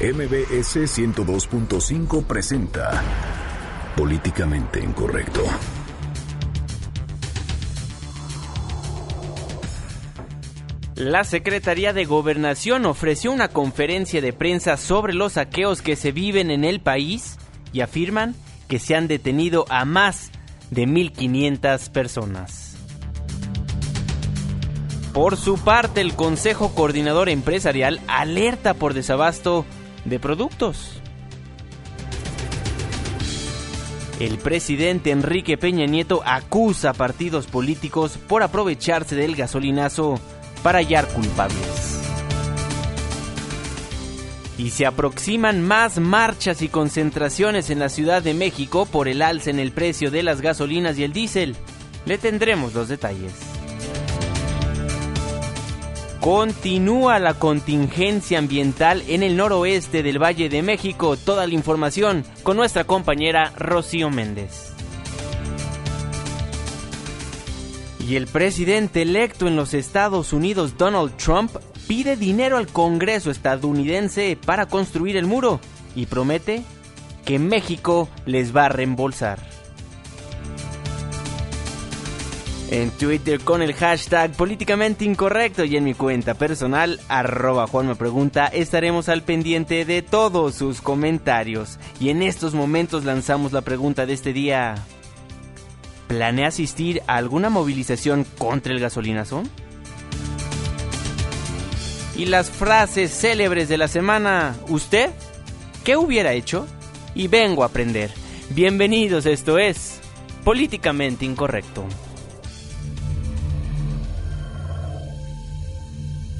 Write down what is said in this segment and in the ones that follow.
MBS 102.5 presenta Políticamente Incorrecto. La Secretaría de Gobernación ofreció una conferencia de prensa sobre los saqueos que se viven en el país y afirman que se han detenido a más de 1.500 personas. Por su parte, el Consejo Coordinador Empresarial alerta por desabasto de productos. El presidente Enrique Peña Nieto acusa a partidos políticos por aprovecharse del gasolinazo para hallar culpables. Y se aproximan más marchas y concentraciones en la Ciudad de México por el alza en el precio de las gasolinas y el diésel. Le tendremos los detalles. Continúa la contingencia ambiental en el noroeste del Valle de México. Toda la información con nuestra compañera Rocío Méndez. Y el presidente electo en los Estados Unidos, Donald Trump, pide dinero al Congreso estadounidense para construir el muro y promete que México les va a reembolsar. En Twitter con el hashtag políticamente incorrecto y en mi cuenta personal, arroba Juan me pregunta, estaremos al pendiente de todos sus comentarios. Y en estos momentos lanzamos la pregunta de este día. ¿Planea asistir a alguna movilización contra el gasolinazo? Y las frases célebres de la semana, ¿usted? ¿Qué hubiera hecho? Y vengo a aprender. Bienvenidos, esto es Políticamente Incorrecto.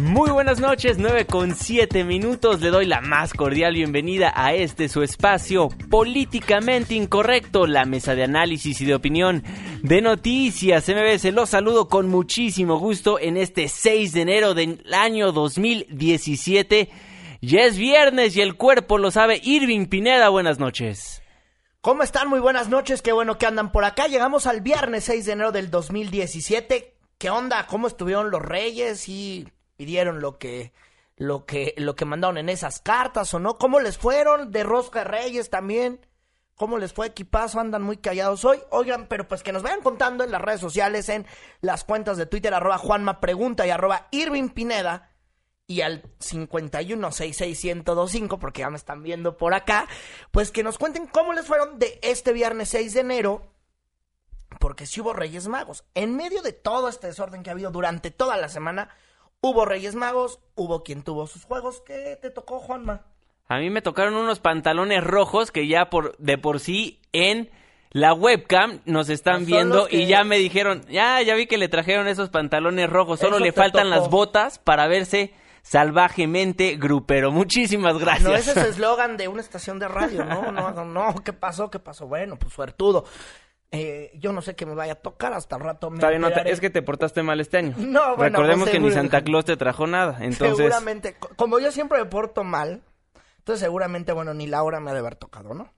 Muy buenas noches, 9 con 7 minutos. Le doy la más cordial bienvenida a este su espacio políticamente incorrecto, la mesa de análisis y de opinión de noticias MBS. Los saludo con muchísimo gusto en este 6 de enero del año 2017. Ya es viernes y el cuerpo lo sabe. Irving Pineda, buenas noches. ¿Cómo están? Muy buenas noches, qué bueno que andan por acá. Llegamos al viernes 6 de enero del 2017. ¿Qué onda? ¿Cómo estuvieron los reyes? Y pidieron lo que lo que lo que mandaron en esas cartas o no cómo les fueron de rosca reyes también. Cómo les fue equipazo andan muy callados hoy. Oigan pero pues que nos vayan contando en las redes sociales en las cuentas de Twitter arroba Juanma pregunta y arroba Irving Pineda y al 5166125 porque ya me están viendo por acá pues que nos cuenten cómo les fueron de este viernes 6 de enero porque si hubo Reyes Magos. En medio de todo este desorden que ha habido durante toda la semana Hubo Reyes Magos, hubo quien tuvo sus juegos. ¿Qué te tocó, Juanma? A mí me tocaron unos pantalones rojos que ya por de por sí en la webcam nos están viendo y ya me dijeron, ya, ya vi que le trajeron esos pantalones rojos, solo le faltan las botas para verse salvajemente grupero. Muchísimas gracias. No, ese es eslogan de una estación de radio, no, no, no, no, ¿qué pasó? ¿Qué pasó? Bueno, pues suertudo. Eh, yo no sé qué me vaya a tocar hasta el rato. Me es que te portaste mal este año. No, bueno, Recordemos pues, que ni Santa Claus te trajo nada. Entonces... Seguramente, como yo siempre me porto mal, entonces seguramente, bueno, ni Laura me ha de haber tocado, ¿no?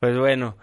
Pues bueno,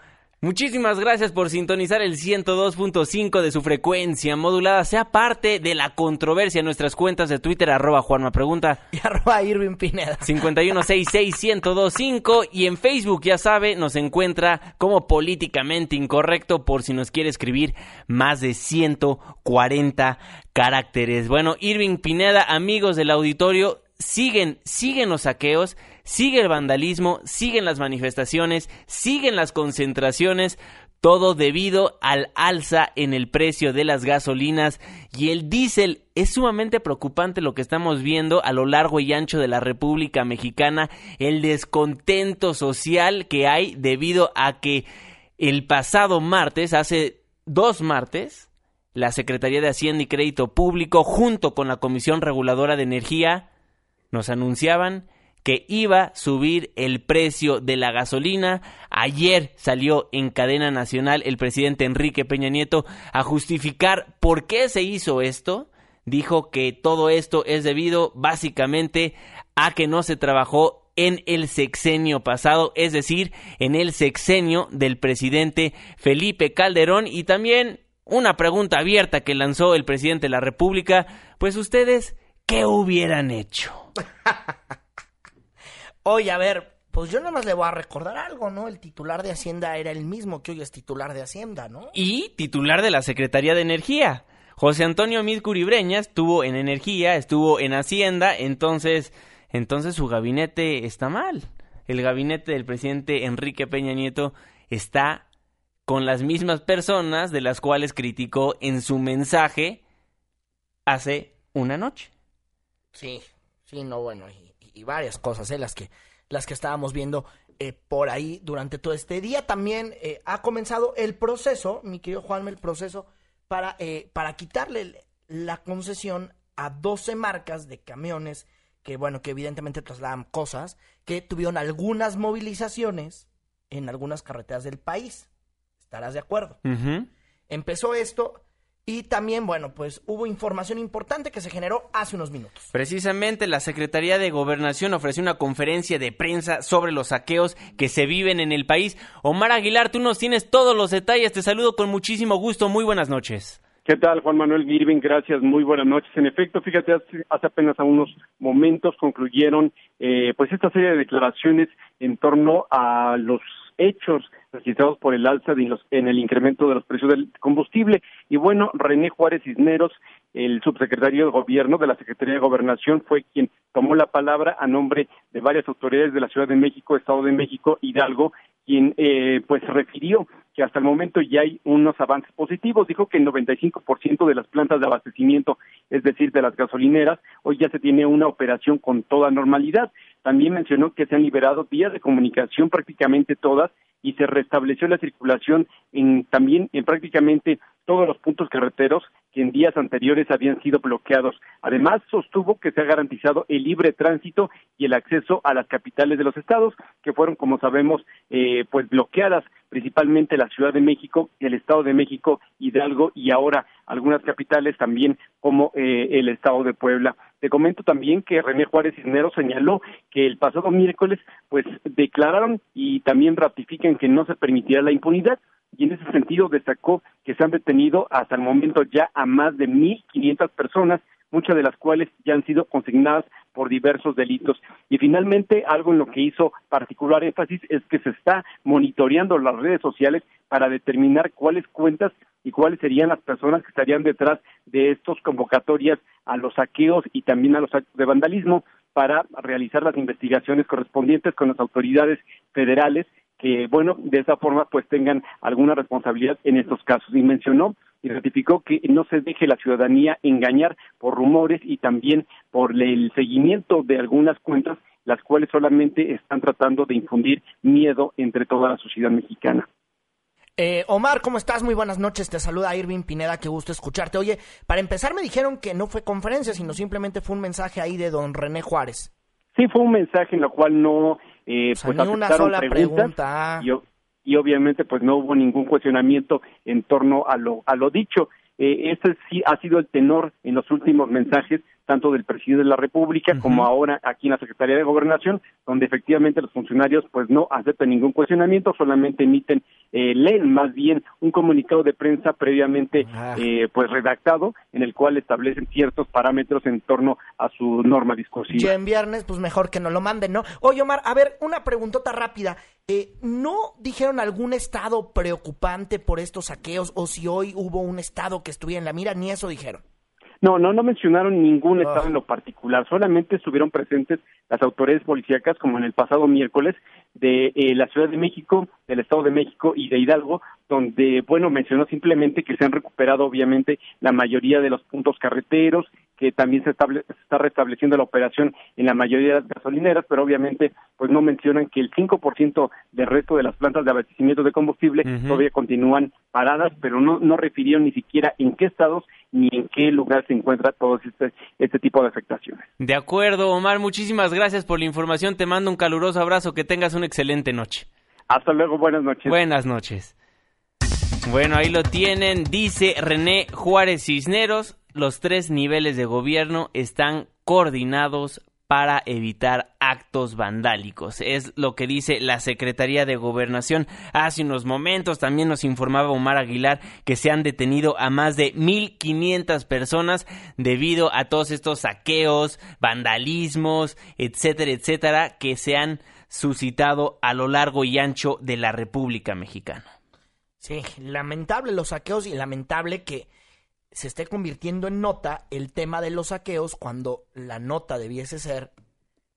Muchísimas gracias por sintonizar el 102.5 de su frecuencia modulada. Sea parte de la controversia en nuestras cuentas de Twitter, arroba Juanma Pregunta. Y arroba Irving Pineda. 5166125 y en Facebook, ya sabe, nos encuentra como políticamente incorrecto por si nos quiere escribir más de 140 caracteres. Bueno, Irving Pineda, amigos del auditorio, siguen, siguen los saqueos sigue el vandalismo, siguen las manifestaciones, siguen las concentraciones, todo debido al alza en el precio de las gasolinas y el diésel. Es sumamente preocupante lo que estamos viendo a lo largo y ancho de la República Mexicana, el descontento social que hay debido a que el pasado martes, hace dos martes, la Secretaría de Hacienda y Crédito Público junto con la Comisión Reguladora de Energía nos anunciaban que iba a subir el precio de la gasolina. Ayer salió en cadena nacional el presidente Enrique Peña Nieto a justificar por qué se hizo esto. Dijo que todo esto es debido básicamente a que no se trabajó en el sexenio pasado, es decir, en el sexenio del presidente Felipe Calderón y también una pregunta abierta que lanzó el presidente de la República, pues ustedes, ¿qué hubieran hecho? Oye, a ver, pues yo nada más le voy a recordar algo, ¿no? El titular de Hacienda era el mismo que hoy es titular de Hacienda, ¿no? Y titular de la Secretaría de Energía. José Antonio Mid Curibreñas estuvo en Energía, estuvo en Hacienda, entonces, entonces su gabinete está mal. El gabinete del presidente Enrique Peña Nieto está con las mismas personas de las cuales criticó en su mensaje hace una noche. Sí, sí, no, bueno, y, varias cosas, ¿eh? las que, las que estábamos viendo eh, por ahí durante todo este día. También eh, ha comenzado el proceso, mi querido Juanme, el proceso para, eh, para quitarle la concesión a 12 marcas de camiones que, bueno, que evidentemente trasladan cosas, que tuvieron algunas movilizaciones en algunas carreteras del país. ¿Estarás de acuerdo? Empezó esto y también, bueno, pues hubo información importante que se generó hace unos minutos. Precisamente la Secretaría de Gobernación ofreció una conferencia de prensa sobre los saqueos que se viven en el país. Omar Aguilar, tú nos tienes todos los detalles. Te saludo con muchísimo gusto. Muy buenas noches. ¿Qué tal, Juan Manuel Irving? Gracias, muy buenas noches. En efecto, fíjate, hace, apenas a unos momentos concluyeron eh, pues esta serie de declaraciones en torno a los hechos registrados por el alza de los, en el incremento de los precios del combustible. Y bueno, René Juárez Cisneros, el subsecretario de Gobierno de la Secretaría de Gobernación, fue quien tomó la palabra a nombre de varias autoridades de la Ciudad de México, Estado de México, Hidalgo, quien eh, pues refirió que hasta el momento ya hay unos avances positivos. Dijo que el 95% de las plantas de abastecimiento, es decir, de las gasolineras, hoy ya se tiene una operación con toda normalidad. También mencionó que se han liberado vías de comunicación prácticamente todas y se restableció la circulación en, también en prácticamente todos los puntos carreteros que en días anteriores habían sido bloqueados. Además, sostuvo que se ha garantizado el libre tránsito y el acceso a las capitales de los estados, que fueron, como sabemos, eh, pues bloqueadas, principalmente la Ciudad de México, el Estado de México, Hidalgo y ahora algunas capitales también como eh, el Estado de Puebla. Te comento también que René Juárez Cisneros señaló que el pasado miércoles, pues declararon y también ratifican que no se permitirá la impunidad y en ese sentido destacó que se han detenido hasta el momento ya a más de 1.500 personas, muchas de las cuales ya han sido consignadas por diversos delitos. Y finalmente, algo en lo que hizo particular énfasis es que se está monitoreando las redes sociales para determinar cuáles cuentas y cuáles serían las personas que estarían detrás de estos convocatorias a los saqueos y también a los actos de vandalismo para realizar las investigaciones correspondientes con las autoridades federales que, bueno, de esa forma pues tengan alguna responsabilidad en estos casos. Y mencionó y ratificó que no se deje la ciudadanía engañar por rumores y también por el seguimiento de algunas cuentas, las cuales solamente están tratando de infundir miedo entre toda la sociedad mexicana. Eh, Omar, ¿cómo estás? Muy buenas noches. Te saluda Irving Pineda, qué gusto escucharte. Oye, para empezar me dijeron que no fue conferencia, sino simplemente fue un mensaje ahí de don René Juárez. Sí, fue un mensaje en lo cual no eh, pues una sola pregunta. Y, obviamente pues no hubo ningún cuestionamiento en torno a lo, a lo dicho. Eh, ese sí ha sido el tenor en los últimos mensajes tanto del presidente de la República como ahora aquí en la Secretaría de Gobernación, donde efectivamente los funcionarios pues no aceptan ningún cuestionamiento, solamente emiten, eh, leen más bien un comunicado de prensa previamente ah. eh, pues redactado en el cual establecen ciertos parámetros en torno a su norma discursiva. Ya en viernes pues mejor que no lo manden, ¿no? Oye Omar, a ver, una preguntota rápida. Eh, ¿No dijeron algún estado preocupante por estos saqueos o si hoy hubo un estado que estuviera en la mira? Ni eso dijeron. No, no, no mencionaron ningún estado en lo particular, solamente estuvieron presentes las autoridades policíacas como en el pasado miércoles, de eh, la Ciudad de México, del Estado de México y de Hidalgo, donde, bueno, mencionó simplemente que se han recuperado obviamente la mayoría de los puntos carreteros, que también se, está restableciendo la operación en la mayoría de las gasolineras, pero obviamente pues no mencionan que el 5% del resto de las plantas de abastecimiento de combustible todavía continúan paradas, pero no, no refirieron ni siquiera en qué estados ni en qué lugar se encuentra todo este, este tipo de afectaciones. De acuerdo, Omar, muchísimas gracias por la información, te mando un caluroso abrazo, que tengas una excelente noche. Hasta luego, buenas noches. Buenas noches. Bueno, ahí lo tienen, dice René Juárez Cisneros, los tres niveles de gobierno están coordinados para evitar actos vandálicos. Es lo que dice la Secretaría de Gobernación. Hace unos momentos también nos informaba Omar Aguilar que se han detenido a más de 1.500 personas debido a todos estos saqueos, vandalismos, etcétera, etcétera, que se han suscitado a lo largo y ancho de la República Mexicana. Sí, lamentable los saqueos y lamentable que se esté convirtiendo en nota el tema de los saqueos cuando la nota debiese ser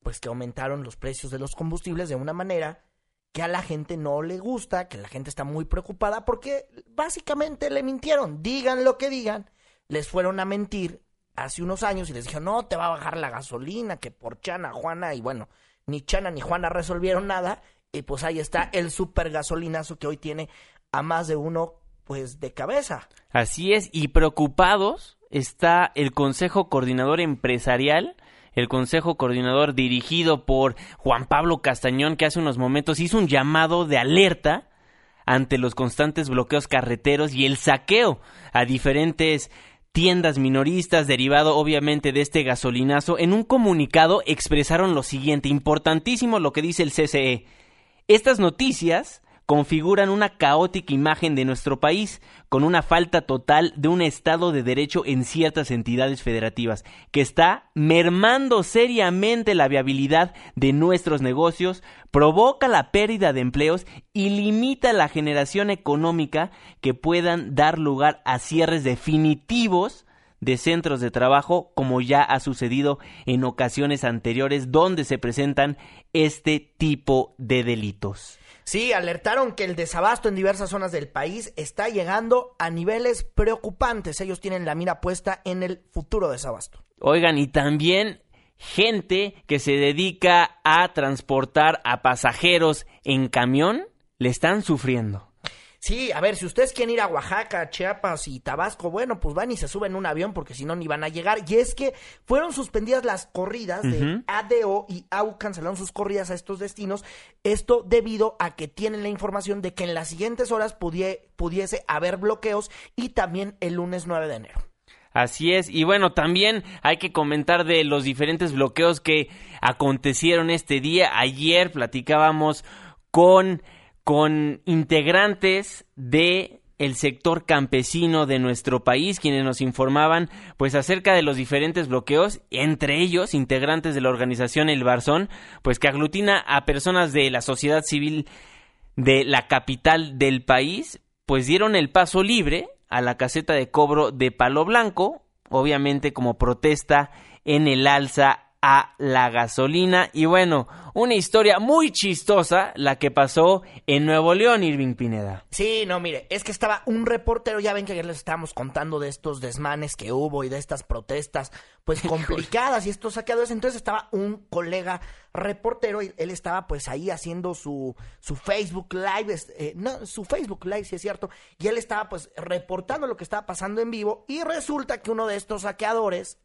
pues que aumentaron los precios de los combustibles de una manera que a la gente no le gusta, que la gente está muy preocupada porque básicamente le mintieron, digan lo que digan, les fueron a mentir hace unos años y les dijeron, no, te va a bajar la gasolina, que por Chana, Juana, y bueno, ni Chana ni Juana resolvieron nada, y pues ahí está el super gasolinazo que hoy tiene a más de uno pues de cabeza. Así es, y preocupados está el Consejo Coordinador Empresarial, el Consejo Coordinador dirigido por Juan Pablo Castañón, que hace unos momentos hizo un llamado de alerta ante los constantes bloqueos carreteros y el saqueo a diferentes tiendas minoristas derivado obviamente de este gasolinazo. En un comunicado expresaron lo siguiente, importantísimo lo que dice el CCE. Estas noticias configuran una caótica imagen de nuestro país, con una falta total de un Estado de Derecho en ciertas entidades federativas, que está mermando seriamente la viabilidad de nuestros negocios, provoca la pérdida de empleos y limita la generación económica que puedan dar lugar a cierres definitivos de centros de trabajo, como ya ha sucedido en ocasiones anteriores donde se presentan este tipo de delitos. Sí, alertaron que el desabasto en diversas zonas del país está llegando a niveles preocupantes. Ellos tienen la mira puesta en el futuro desabasto. Oigan, y también gente que se dedica a transportar a pasajeros en camión le están sufriendo. Sí, a ver, si ustedes quieren ir a Oaxaca, Chiapas y Tabasco, bueno, pues van y se suben en un avión porque si no ni van a llegar. Y es que fueron suspendidas las corridas de ADO y AU cancelaron sus corridas a estos destinos. Esto debido a que tienen la información de que en las siguientes horas pudiese haber bloqueos y también el lunes 9 de enero. Así es, y bueno, también hay que comentar de los diferentes bloqueos que acontecieron este día. Ayer platicábamos con con integrantes de el sector campesino de nuestro país, quienes nos informaban pues acerca de los diferentes bloqueos, entre ellos integrantes de la organización El Barzón, pues que aglutina a personas de la sociedad civil de la capital del país, pues dieron el paso libre a la caseta de cobro de Palo Blanco, obviamente como protesta en el alza a la gasolina. Y bueno, una historia muy chistosa la que pasó en Nuevo León, Irving Pineda. Sí, no, mire, es que estaba un reportero, ya ven que ayer les estábamos contando de estos desmanes que hubo y de estas protestas, pues complicadas y estos saqueadores. Entonces estaba un colega reportero y él estaba pues ahí haciendo su, su Facebook Live, eh, no, su Facebook Live, si es cierto, y él estaba pues reportando lo que estaba pasando en vivo y resulta que uno de estos saqueadores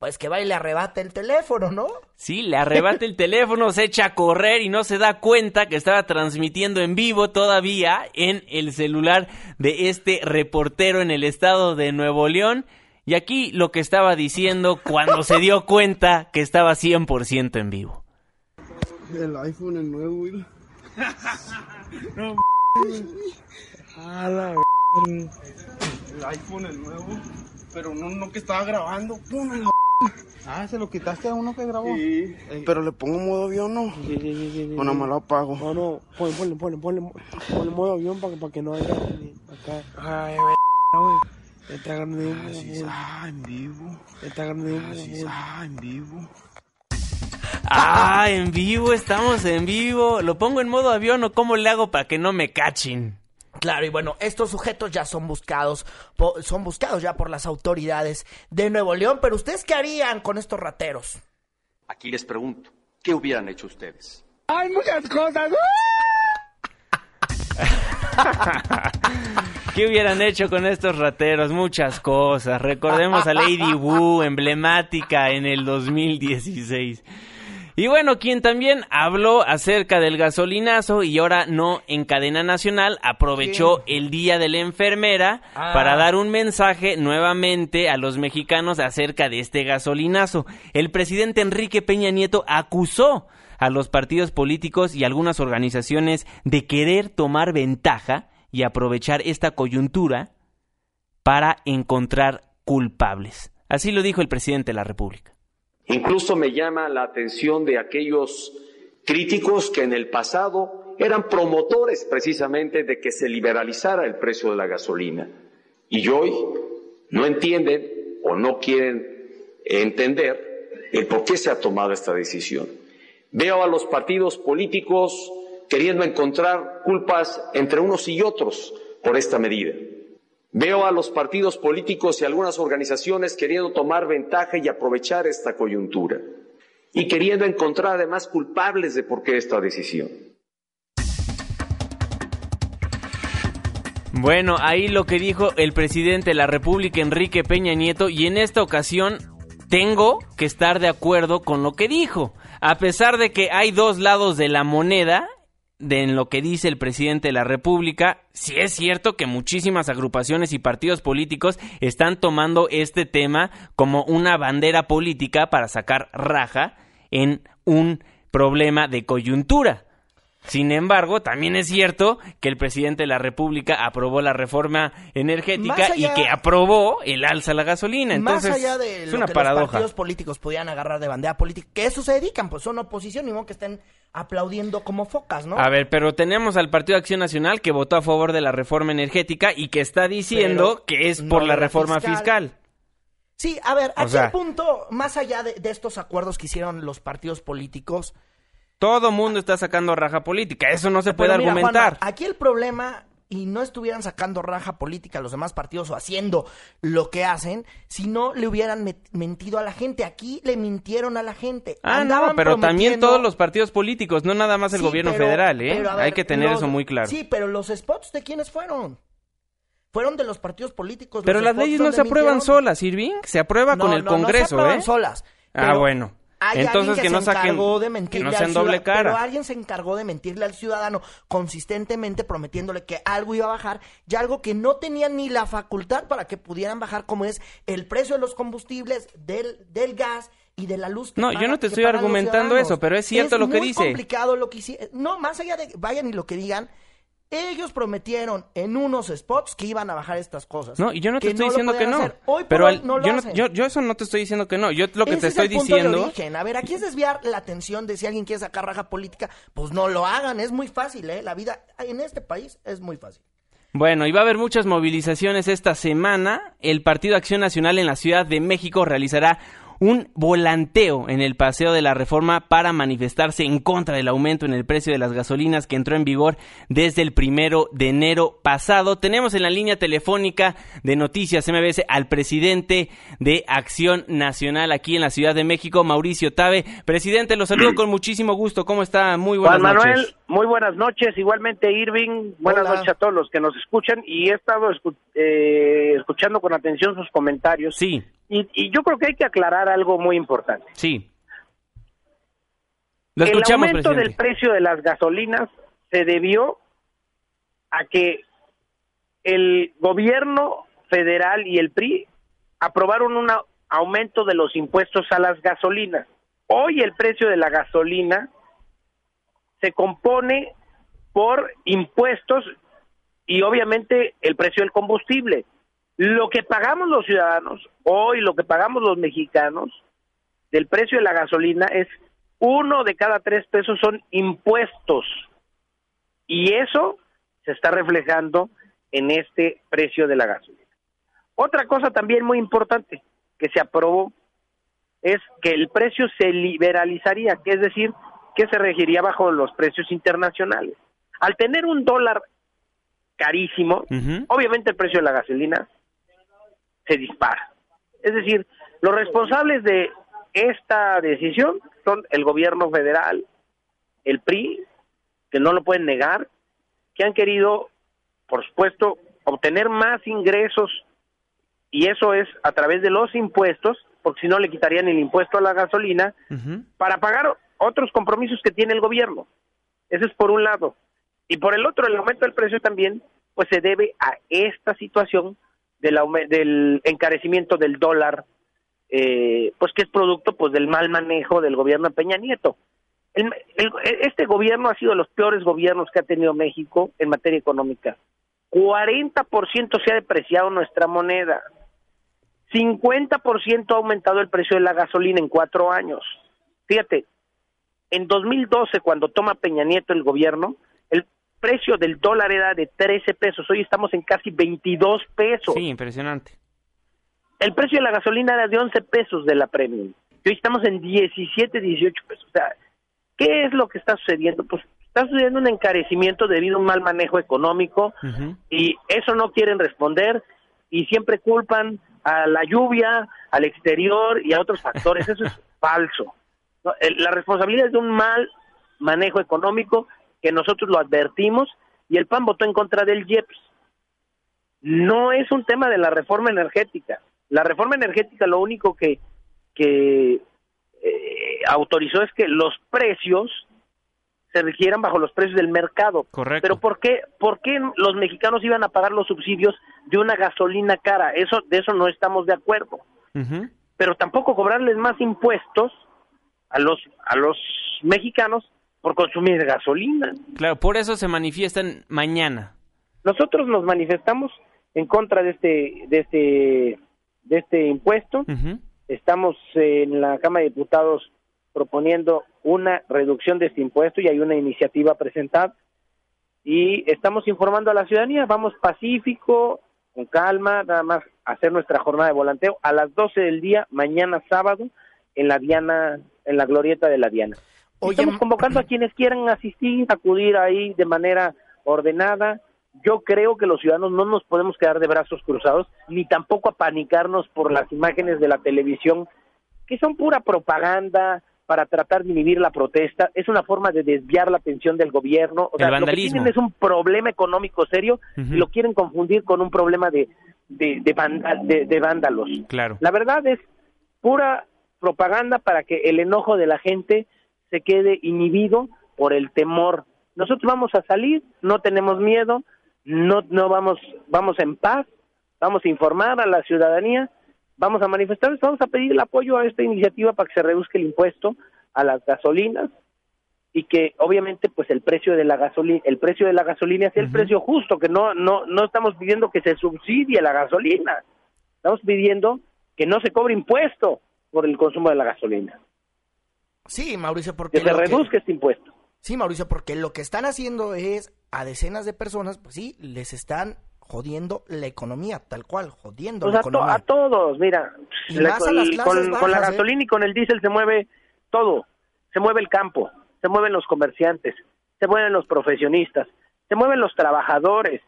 pues que va y le arrebata el teléfono, ¿no? Sí, le arrebata el teléfono, se echa a correr y no se da cuenta que estaba transmitiendo en vivo todavía en el celular de este reportero en el estado de Nuevo León. Y aquí lo que estaba diciendo cuando se dio cuenta que estaba 100% en vivo. El iPhone es nuevo, güey. no, El iPhone es nuevo, pero no, no que estaba grabando. Ah, ¿se lo quitaste a uno que grabó? Sí. Pero le pongo modo avión, ¿no? Sí, sí, sí. sí, O nada más lo apago. No, no, ponle, ponle, ponle, ponle, ponle modo avión para, para que no haya ni acá. Ay, güey. Está grande. Así está en vivo. Está grande. Así está en vivo. Ah, en vivo, estamos en vivo. ¿Lo pongo en modo avión o cómo le hago para que no me cachen? Claro, y bueno, estos sujetos ya son buscados, son buscados ya por las autoridades de Nuevo León, pero ¿ustedes qué harían con estos rateros? Aquí les pregunto, ¿qué hubieran hecho ustedes? Hay muchas cosas. ¿Qué hubieran hecho con estos rateros? Muchas cosas. Recordemos a Lady Wu, emblemática en el 2016. Y bueno, quien también habló acerca del gasolinazo y ahora no en cadena nacional, aprovechó el Día de la Enfermera Ah. para dar un mensaje nuevamente a los mexicanos acerca de este gasolinazo. El presidente Enrique Peña Nieto acusó a los partidos políticos y algunas organizaciones de querer tomar ventaja y aprovechar esta coyuntura para encontrar culpables. Así lo dijo el presidente de la República. Incluso me llama la atención de aquellos críticos que en el pasado eran promotores precisamente de que se liberalizara el precio de la gasolina y hoy no entienden o no quieren entender el por qué se ha tomado esta decisión. Veo a los partidos políticos queriendo encontrar culpas entre unos y otros por esta medida. Veo a los partidos políticos y algunas organizaciones queriendo tomar ventaja y aprovechar esta coyuntura y queriendo encontrar además culpables de por qué esta decisión. Bueno, ahí lo que dijo el presidente de la República, Enrique Peña Nieto, y en esta ocasión tengo que estar de acuerdo con lo que dijo. A pesar de que hay dos lados de la moneda, de en lo que dice el presidente de la República, sí es cierto que muchísimas agrupaciones y partidos políticos están tomando este tema como una bandera política para sacar raja en un problema de coyuntura. Sin embargo, también es cierto que el presidente de la República aprobó la reforma energética allá- y que aprobó el alza a la gasolina. Entonces, Más allá de es lo una que los paradoja. partidos políticos podían agarrar de bandera política, que eso se dedican, pues son oposición, ni modo que estén aplaudiendo como focas, ¿no? A ver, pero tenemos al Partido Acción Nacional que votó a favor de la reforma energética y que está diciendo Pero que es por la reforma fiscal. fiscal. Sí, a ver, O aquí sea- el punto, más allá de, de estos acuerdos que hicieron los partidos políticos, Todo mundo está sacando raja política. Eso no se puede mira, argumentar. Juanma, aquí el problema, y no estuvieran sacando raja política a los demás partidos o haciendo lo que hacen, si no le hubieran mentido a la gente. Aquí le mintieron a la gente. Ah, no, Andaban pero también todos los partidos políticos, no nada más el Sí, gobierno pero- federal, ¿eh? pero Hay que tener los- eso muy claro. Sí, pero los spots de quiénes fueron? Fueron de los partidos políticos. pero las leyes no se aprueban solas, Irving. Se aprueba con No, el no, no se Congreso, aprueban ¿eh? solas. Ah, bueno. Hay Entonces alguien que no se saquen- encargó de que mentirle al doble ciudad- cara. Pero alguien se encargó de mentirle al ciudadano consistentemente prometiéndole que algo iba a bajar y algo que no tenía ni la facultad para que pudieran bajar como es el precio de los combustibles, del, del gas y de la luz. que No, yo no te estoy argumentando eso, pero es cierto lo que muy dice. complicado lo que hicieron. No, más allá de vayan y lo que digan, ellos prometieron en unos spots que iban a bajar estas cosas. No, y yo no te estoy diciendo que no. hacer. Hoy por pero hoy al- no lo yo, no- yo, yo eso no te estoy diciendo que no. Yo lo que Ese te es estoy el punto de diciendo. origen. A ver, aquí es desviar la atención de si alguien quiere sacar raja política, pues no lo hagan, es muy fácil, ¿eh? La vida en este país es muy fácil. Bueno, y va a haber muchas movilizaciones esta semana. El Partido Acción Nacional en la Ciudad de México realizará un volanteo en el Paseo de la Reforma para manifestarse en contra del aumento en el precio de las gasolinas que entró en vigor desde el primero de enero pasado. Tenemos en la línea telefónica de Noticias MBS al presidente de Acción Nacional aquí en la Ciudad de México, Mauricio Tabe. Presidente, lo saludo con muchísimo gusto. ¿Cómo está? Muy buenas Juan Manuel, noches. muy buenas noches. Igualmente, Irving, buenas Hola. noches a todos los que nos escuchan. Y he estado escu- eh, escuchando con atención sus comentarios. Sí, Y, y yo creo que hay que aclarar algo muy importante. sí. Lo el aumento presidente. del precio de las gasolinas se debió a que el gobierno federal y el PRI aprobaron un aumento de los impuestos a las gasolinas. Hoy el precio de la gasolina se compone por impuestos y obviamente el precio del combustible. Lo que pagamos los ciudadanos, hoy lo que pagamos los mexicanos del precio de la gasolina es uno de cada tres pesos son impuestos. Y eso se está reflejando en este precio de la gasolina. Otra cosa también muy importante que se aprobó es que el precio se liberalizaría, que es decir, que se regiría bajo los precios internacionales. Al tener un dólar carísimo, obviamente el precio de la gasolina se dispara. Es decir, los responsables de esta decisión son el gobierno federal, el PRI, que no lo pueden negar, que han querido, por supuesto, obtener más ingresos y eso es a través de los impuestos, porque si no le quitarían el impuesto a la gasolina, para pagar otros compromisos que tiene el gobierno. Eso es por un lado. Y por el otro, el aumento del precio también, pues se debe a esta situación del, del encarecimiento del dólar, eh, pues que es producto pues del mal manejo del gobierno de Peña Nieto. este gobierno ha sido de los peores gobiernos que ha tenido México en materia económica. 40% se ha depreciado nuestra moneda. 50% ha aumentado el precio de la gasolina en cuatro años. Fíjate, en 2012, cuando toma Peña Nieto el gobierno, el precio del dólar era de 13 pesos. Hoy estamos en casi 22 pesos. Sí, impresionante. El precio de la gasolina era de 11 pesos de la premium. Y hoy estamos en 17, 18 pesos. O sea, ¿qué es lo que está sucediendo? Pues está sucediendo un encarecimiento debido a un mal manejo económico y eso no quieren responder y siempre culpan a la lluvia, al exterior y a otros factores. Eso es falso. La responsabilidad es de un mal manejo económico que nosotros lo advertimos y el PAN votó en contra del IEPS. No es un tema de la reforma energética. La reforma energética lo único que, que eh, autorizó es que los precios se rigieran bajo los precios del mercado. Correcto. Pero ¿por qué, ¿por qué los mexicanos iban a pagar los subsidios de una gasolina cara? Eso, de eso no estamos de acuerdo. Pero tampoco cobrarles más impuestos a los, a los mexicanos por consumir gasolina. Claro, por eso se manifiestan mañana. Nosotros nos manifestamos en contra de este, de este, de este impuesto. Estamos en la Cámara de Diputados proponiendo una reducción de este impuesto y hay una iniciativa presentada y estamos informando a la ciudadanía, vamos pacífico, con calma, nada más hacer nuestra jornada de volanteo a las 12 del día, mañana sábado, en la Diana, en la glorieta de la Diana. Estamos convocando a quienes quieran asistir, acudir ahí de manera ordenada. Yo creo que los ciudadanos no nos podemos quedar de brazos cruzados, ni tampoco apanicarnos por las imágenes de la televisión, que son pura propaganda, para tratar de inhibir la protesta, es una forma de desviar la atención del gobierno. O sea, lo que tienen es un problema económico serio y lo quieren confundir con un problema de, de, de, vándalos. Claro. La verdad es pura propaganda para que el enojo de la gente se quede inhibido por el temor. Nosotros vamos a salir, no tenemos miedo, no, no vamos, vamos en paz, vamos a informar a la ciudadanía vamos a manifestar, vamos a pedir el apoyo a esta iniciativa para que se reduzca el impuesto a las gasolinas y que obviamente pues el precio de la gasolina el precio de la gasolina sea el precio justo que no no no estamos pidiendo que se subsidie la gasolina. Estamos pidiendo que no se cobre impuesto por el consumo de la gasolina sí Mauricio porque que se reduzca este impuesto sí Mauricio porque lo que están haciendo es a decenas de personas pues sí les están jodiendo la economía, tal cual, jodiendo pues la economía. a todos, mira, con, la ¿eh? gasolina y con el diésel se mueve todo, se mueve el campo, se mueven los comerciantes, se mueven los profesionistas, se mueven los trabajadores,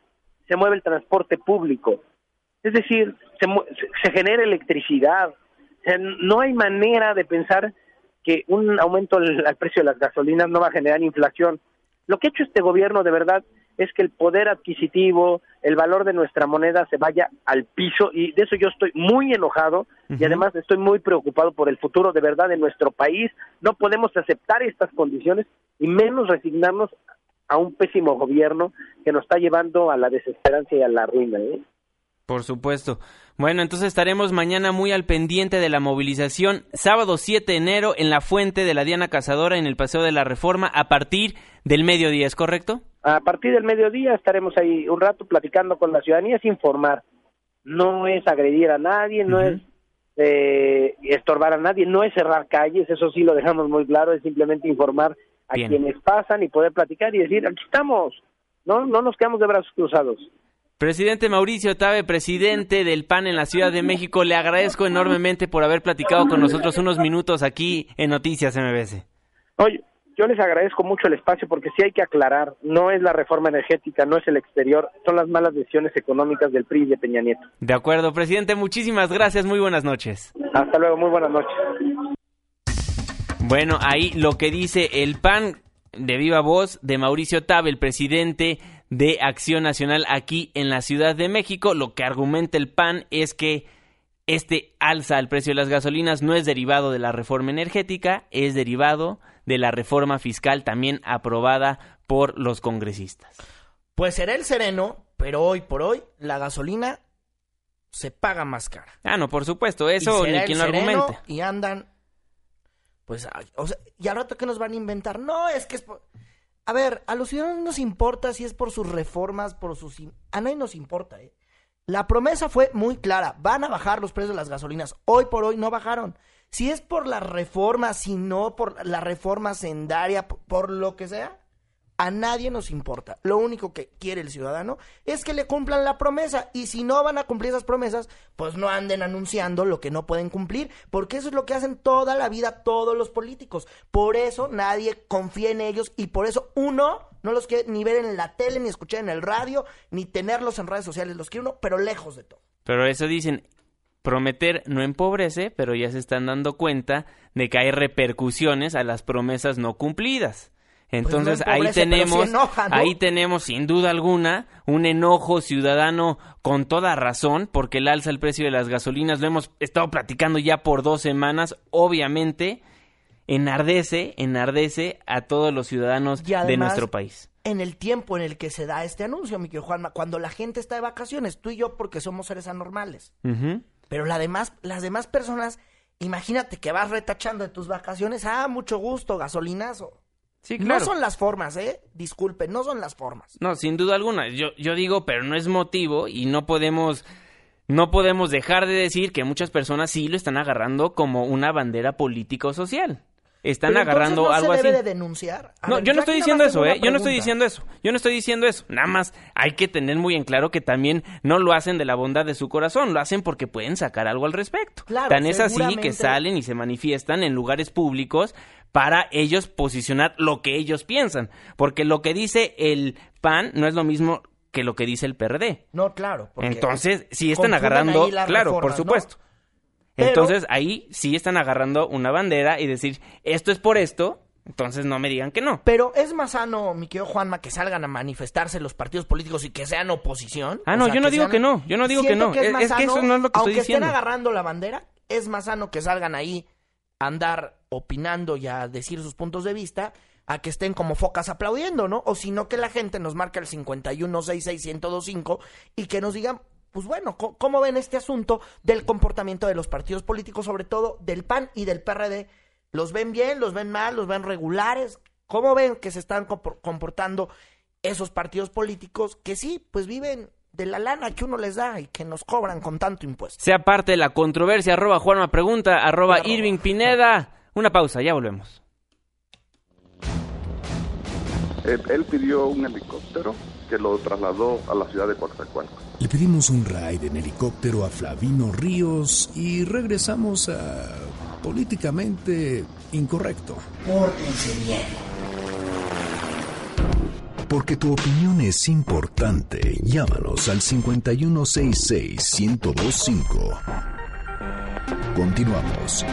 se mueve el transporte público, es decir, se, se genera electricidad, no hay manera de pensar que un aumento al precio de las gasolinas no va a generar inflación. Lo que ha hecho este gobierno de verdad es que el poder adquisitivo, el valor de nuestra moneda se vaya al piso y de eso yo estoy muy enojado y además estoy muy preocupado por el futuro de verdad de nuestro país. No podemos aceptar estas condiciones y menos resignarnos a un pésimo gobierno que nos está llevando a la desesperanza y a la ruina. ¿eh? Por supuesto. Bueno, entonces estaremos mañana muy al pendiente de la movilización, sábado 7 de enero en la fuente de la Diana Cazadora en el Paseo de la Reforma a partir del mediodía, ¿es correcto? A partir del mediodía estaremos ahí un rato platicando con la ciudadanía, es informar, no es agredir a nadie, no es eh, estorbar a nadie, no es cerrar calles, eso sí lo dejamos muy claro, es simplemente informar a quienes pasan y poder platicar y decir, aquí estamos, no, no nos quedamos de brazos cruzados. Presidente Mauricio Tabe, presidente del PAN en la Ciudad de México, le agradezco enormemente por haber platicado con nosotros unos minutos aquí en Noticias MBS. Oye, yo les agradezco mucho el espacio porque sí hay que aclarar, no es la reforma energética, no es el exterior, son las malas decisiones económicas del PRI y de Peña Nieto. De acuerdo, presidente, muchísimas gracias, muy buenas noches. Hasta luego, muy buenas noches. Bueno, ahí lo que dice el PAN de viva voz de Mauricio Tabe, el presidente de Acción Nacional aquí en la Ciudad de México. Lo que argumenta el PAN es que este alza al precio de las gasolinas no es derivado de la reforma energética, es derivado de la reforma fiscal también aprobada por los congresistas. Pues será el sereno, pero hoy por hoy la gasolina se paga más cara. Ah, no, por supuesto, eso ni quien lo argumente. Y andan, pues, ay, o sea, y al rato que nos van a inventar, no, es que es por... A ver, a los ciudadanos no nos importa si es por sus reformas, por sus... A nadie nos importa, ¿eh? La promesa fue muy clara, van a bajar los precios de las gasolinas. Hoy por hoy no bajaron. Si es por la reforma, si no por la reforma sendaria, por lo que sea, a nadie nos importa. Lo único que quiere el ciudadano es que le cumplan la promesa. Y si no van a cumplir esas promesas, pues no anden anunciando lo que no pueden cumplir. Porque eso es lo que hacen toda la vida todos los políticos. Por eso nadie confía en ellos y por eso uno no los quiere ni ver en la tele, ni escuchar en el radio, ni tenerlos en redes sociales. Los quiere uno, pero lejos de todo. Pero eso dicen, prometer no empobrece, pero ya se están dando cuenta de que hay repercusiones a las promesas no cumplidas. Entonces Pues no ahí empobrece, tenemos, enoja, ¿no? ahí tenemos sin duda alguna un enojo ciudadano con toda razón, porque el alza el precio de las gasolinas, lo hemos estado platicando ya por dos semanas, obviamente enardece, enardece a todos los ciudadanos de nuestro país. En el tiempo en el que se da este anuncio, mi querido Juanma, cuando la gente está de vacaciones, tú y yo porque somos seres anormales. Pero la demás, las demás personas, imagínate que vas retachando de tus vacaciones, ah, mucho gusto, gasolinazo. Sí, claro. No son las formas, ¿eh? Disculpen, no son las formas. No, sin duda alguna. Yo, yo digo, pero no es motivo y no podemos, no podemos dejar de decir que muchas personas sí lo están agarrando como una bandera político social. Están Pero agarrando no algo se así. debe de denunciar. A No, ver, yo no estoy diciendo eso, ¿eh? Yo no estoy diciendo eso. Yo no estoy diciendo eso. Nada más hay que tener muy en claro que también no lo hacen de la bondad de su corazón. Lo hacen porque pueden sacar algo al respecto. Claro, Tan es así que salen y se manifiestan en lugares públicos para ellos posicionar lo que ellos piensan. Porque lo que dice el PAN no es lo mismo que lo que dice el PRD. No, claro. Entonces, sí están agarrando, claro, por ¿no? Pero- Entonces, ahí sí están agarrando una bandera y decir, esto es por esto, entonces no me digan que no. Pero es más sano, mi querido Juanma, que salgan a manifestarse los partidos políticos y que sean oposición. Ah, O no, sea, yo no digo sean- que no, yo no digo que no. es, Es- más es que sano, eso no es lo que estoy aunque diciendo. estén agarrando la bandera, es más sano que salgan ahí a andar opinando y a decir sus puntos de vista a que estén como focas aplaudiendo, ¿no? O sino que la gente nos marque el 5166125 y que nos digan, pues bueno, ¿cómo ven este asunto del comportamiento de los partidos políticos, sobre todo del PAN y del PRD? ¿Los ven bien, los ven mal, los ven regulares? ¿Cómo ven que se están compor- comportando esos partidos políticos que sí, pues viven de la lana que uno les da y que nos cobran con tanto impuesto? Sea parte de la controversia, arroba Juanma Pregunta, arroba Arroba. Irving Pineda. Una pausa, ya volvemos. Eh, él pidió un helicóptero que lo trasladó a la ciudad de Coatzacoalcos. Le pedimos un ride en helicóptero a Flavino Ríos y regresamos a políticamente incorrecto. Pórtense bien. Porque tu opinión es importante. Llámanos al 5166-1025. Continuamos.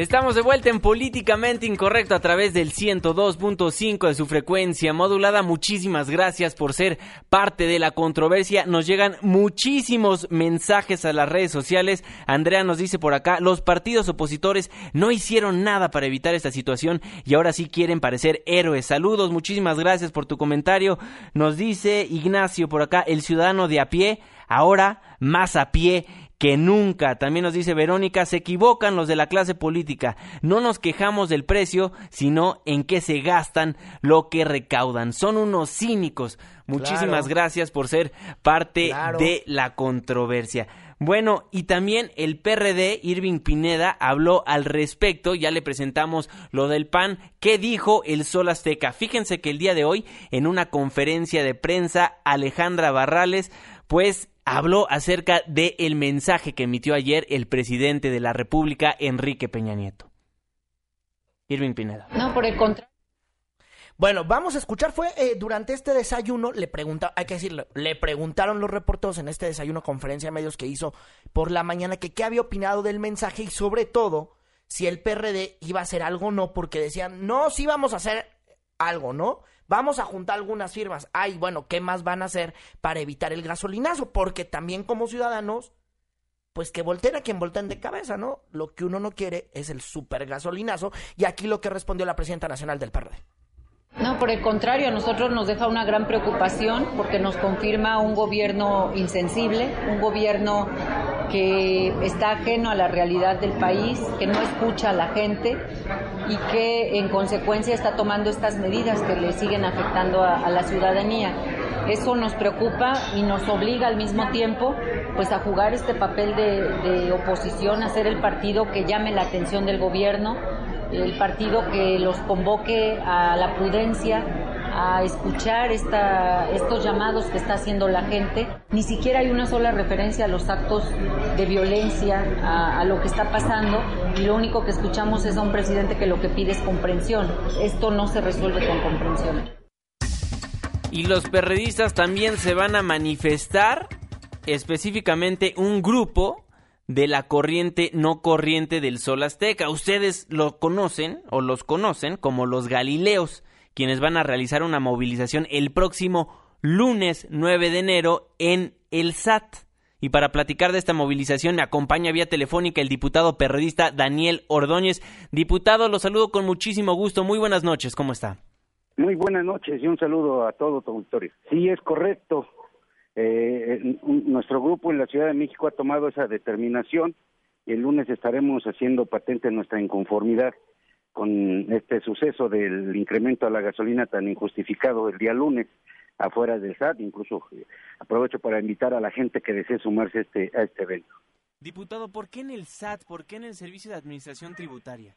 Estamos de vuelta en Políticamente Incorrecto a través del 102.5 de su frecuencia modulada. Muchísimas gracias por ser parte de la controversia. Nos llegan muchísimos mensajes a las redes sociales. Andrea nos dice por acá, los partidos opositores no hicieron nada para evitar esta situación y ahora sí quieren parecer héroes. Saludos, muchísimas gracias por tu comentario. Nos dice Ignacio por acá, el ciudadano de a pie, ahora más a pie que nunca. También nos dice Verónica, se equivocan los de la clase política. No nos quejamos del precio, sino en qué se gastan lo que recaudan. Son unos cínicos. Muchísimas Claro. gracias por ser parte Claro. de la controversia. Bueno, y también el PRD, Irving Pineda, habló al respecto, ya le presentamos lo del PAN, ¿qué dijo el Sol Azteca? Fíjense que el día de hoy, en una conferencia de prensa, Alejandra Barrales, pues habló acerca del el mensaje que emitió ayer el presidente de la República, Enrique Peña Nieto. Irving Pineda. No, por el contrario. Bueno, vamos a escuchar, fue eh, durante este desayuno, le pregunta, hay que decirlo, le preguntaron los reporteros en este desayuno conferencia de medios que hizo por la mañana que qué había opinado del mensaje y sobre todo si el PRD iba a hacer algo o no, porque decían, no, sí vamos a hacer algo, ¿no? Vamos a juntar algunas firmas. Ay, bueno, ¿qué más van a hacer para evitar el gasolinazo? Porque también como ciudadanos, pues que volteen a quien volteen de cabeza, ¿no? Lo que uno no quiere es el super gasolinazo. Y aquí lo que respondió la presidenta nacional del PRD. No, por el contrario, a nosotros nos deja una gran preocupación porque nos confirma un gobierno insensible, un gobierno que está ajeno a la realidad del país, que no escucha a la gente y que en consecuencia está tomando estas medidas que le siguen afectando a, la ciudadanía. Eso nos preocupa y nos obliga al mismo tiempo pues a jugar este papel de, oposición, a ser el partido que llame la atención del gobierno, el partido que los convoque a la prudencia, a escuchar esta, estos llamados que está haciendo la gente. Ni siquiera hay una sola referencia a los actos de violencia, a, a, lo que está pasando, y lo único que escuchamos es a un presidente que lo que pide es comprensión. Esto no se resuelve con comprensión. Y los perredistas también se van a manifestar, específicamente un grupo de la corriente no corriente del Sol Azteca. Ustedes lo conocen o los conocen como los Galileos, quienes van a realizar una movilización el próximo lunes 9 de enero en el SAT. Y para platicar de esta movilización me acompaña vía telefónica el diputado perredista Daniel Ordóñez. Diputado, lo saludo con muchísimo gusto. Muy buenas noches, ¿cómo está? Muy buenas noches y un saludo a todo tu auditorio. Sí, es correcto. Eh, nuestro grupo en la Ciudad de México ha tomado esa determinación y el lunes estaremos haciendo patente nuestra inconformidad con este suceso del incremento a la gasolina tan injustificado el día lunes afuera del SAT. Incluso eh, aprovecho para invitar a la gente que desee sumarse a este, a este evento. Diputado, ¿por qué en el SAT? ¿Por qué en el Servicio de Administración Tributaria?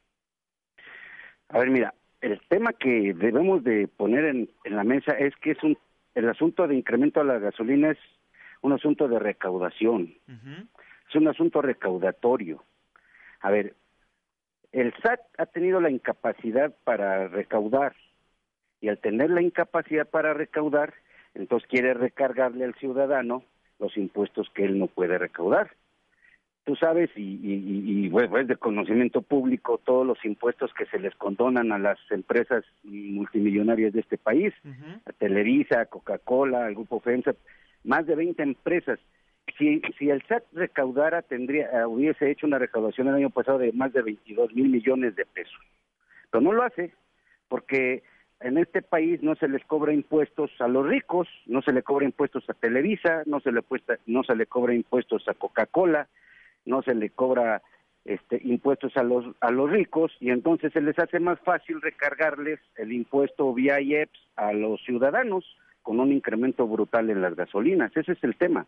A ver, mira, el tema que debemos de poner en, en la mesa es que es un el asunto de incremento a la gasolina es un asunto de recaudación, es un asunto recaudatorio. A ver, el SAT ha tenido la incapacidad para recaudar y al tener la incapacidad para recaudar, entonces quiere recargarle al ciudadano los impuestos que él no puede recaudar tú sabes, y, y, y, bueno, es de conocimiento público todos los impuestos que se les condonan a las empresas multimillonarias de este país, a Televisa, a Coca-Cola, al Grupo FEMSA, más de 20 empresas. Si, si el SAT recaudara, tendría, eh, hubiese hecho una recaudación el año pasado de más de 22 mil millones de pesos. Pero no lo hace, porque en este país no se les cobra impuestos a los ricos, no se le cobra impuestos a Televisa, no se le, puesta, no se le cobra impuestos a Coca-Cola, no se le cobra este, impuestos a los, a los ricos y entonces se les hace más fácil recargarles el impuesto vía IEPS a los ciudadanos con un incremento brutal en las gasolinas. Ese es el tema.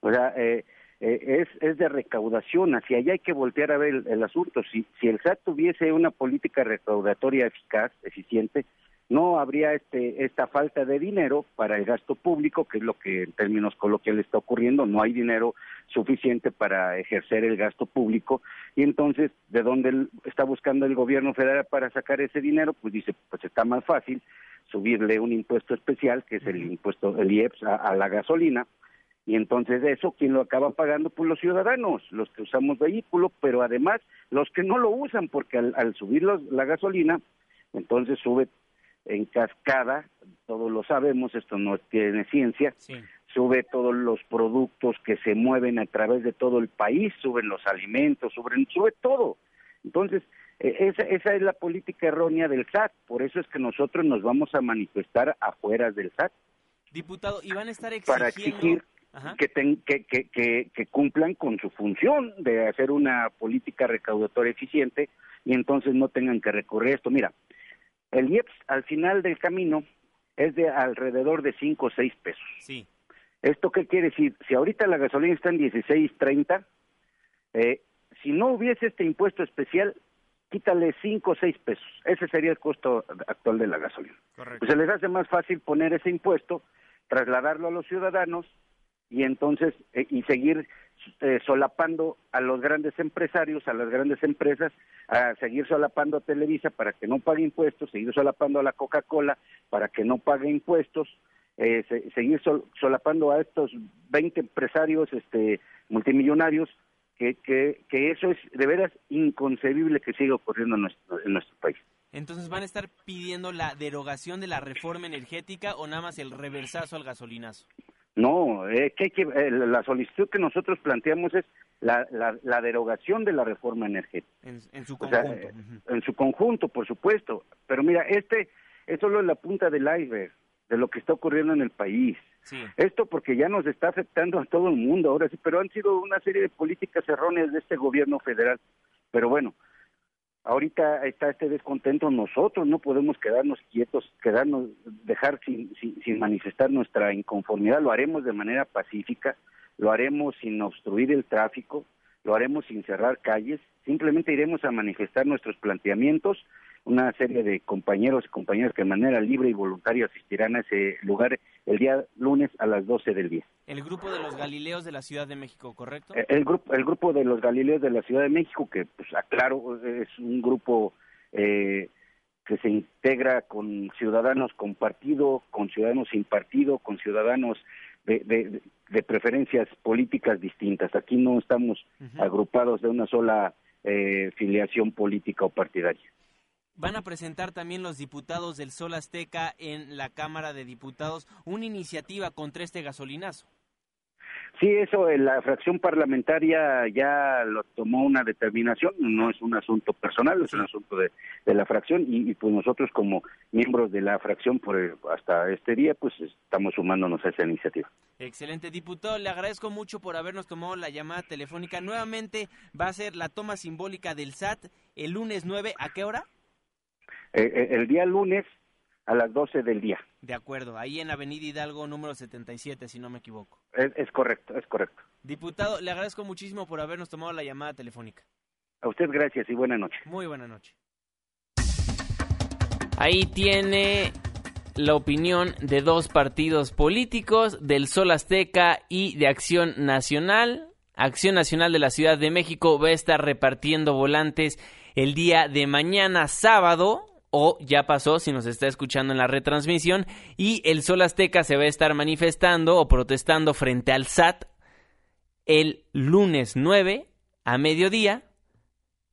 O sea, eh, eh, es, es de recaudación, hacia allá hay que voltear a ver el, el asunto. Si, si el SAT tuviese una política recaudatoria eficaz, eficiente, no habría este, esta falta de dinero para el gasto público, que es lo que en términos coloquiales está ocurriendo, no hay dinero suficiente para ejercer el gasto público. Y entonces de dónde está buscando el gobierno federal para sacar ese dinero, pues dice, pues está más fácil subirle un impuesto especial, que es el impuesto, el IEPS, a, la gasolina, y entonces eso, ¿quién lo acaba pagando? Pues los ciudadanos, los que usamos vehículos, pero además los que no lo usan, porque al, al subir la gasolina, entonces sube en cascada, todos lo sabemos, esto no tiene ciencia, sube todos los productos que se mueven a través de todo el país, suben los alimentos, suben, sube todo. Entonces, e, esa, esa es la política errónea del SAT, por eso es que nosotros nos vamos a manifestar afuera del SAT. Diputado, y van a estar exigiendo... Para exigir que, que, que, que, cumplan con su función de hacer una política recaudatoria eficiente y entonces no tengan que recurrir a esto. Mira, el IEPS al final del camino es de alrededor de 5 o 6 pesos. Sí. ¿Esto qué quiere decir? Si ahorita la gasolina está en 16.30, eh, si no hubiese este impuesto especial, quítale 5 o 6 pesos. Ese sería el costo actual de la gasolina. Pues se les hace más fácil poner ese impuesto, trasladarlo a los ciudadanos y entonces eh, y seguir eh, solapando a los grandes empresarios, a las grandes empresas, a seguir solapando a Televisa para que no pague impuestos, seguir solapando a la Coca-Cola para que no pague impuestos, eh, seguir solapando a estos 20 empresarios este, multimillonarios, que, que, que, eso es de veras inconcebible que siga ocurriendo en nuestro, en nuestro país. Entonces, ¿van a estar pidiendo la derogación de la reforma energética o nada más el reversazo al gasolinazo? No, eh, que, que eh, la solicitud que nosotros planteamos es la, la, derogación de la reforma energética. En, su conjunto. Eh, en su conjunto, por supuesto. Pero mira, este es solo la punta del iceberg de lo que está ocurriendo en el país. Esto porque ya nos está afectando a todo el mundo ahora sí, pero han sido una serie de políticas erróneas de este gobierno federal. Pero bueno, ahorita está este descontento, nosotros no podemos quedarnos quietos, quedarnos, dejar sin, sin, manifestar nuestra inconformidad, lo haremos de manera pacífica, lo haremos sin obstruir el tráfico, lo haremos sin cerrar calles, simplemente iremos a manifestar nuestros planteamientos una serie de compañeros y compañeras que de manera libre y voluntaria asistirán a ese lugar el día lunes a las 12 del día. El grupo de los Galileos de la Ciudad de México, ¿correcto? Eh, el, grupo, el grupo de los Galileos de la Ciudad de México, que pues aclaro, es un grupo eh, que se integra con ciudadanos con partido, con ciudadanos sin partido, con ciudadanos de, de, preferencias políticas distintas. Aquí no estamos agrupados de una sola eh, filiación política o partidaria. Van a presentar también los diputados del Sol Azteca en la Cámara de Diputados una iniciativa contra este gasolinazo. Sí, eso, eh, la fracción parlamentaria ya lo tomó una determinación, no es un asunto personal, es un asunto de, la fracción y, pues nosotros como miembros de la fracción por eh, hasta este día pues estamos sumándonos a esa iniciativa. Excelente, diputado, le agradezco mucho por habernos tomado la llamada telefónica. Nuevamente va a ser la toma simbólica del SAT el lunes 9, ¿a qué hora? Eh, eh, el día lunes a las 12 del día. De acuerdo, ahí en Avenida Hidalgo número 77, si no me equivoco. Es, correcto, es correcto. Diputado, le agradezco muchísimo por habernos tomado la llamada telefónica. A usted gracias y buena noche. Muy buena noche. Ahí tiene la opinión de dos partidos políticos, del Sol Azteca y de Acción Nacional. Acción Nacional de la Ciudad de México va a estar repartiendo volantes el día de mañana sábado o ya pasó si nos está escuchando en la retransmisión y el Sol Azteca se va a estar manifestando o protestando frente al SAT el lunes 9 a mediodía.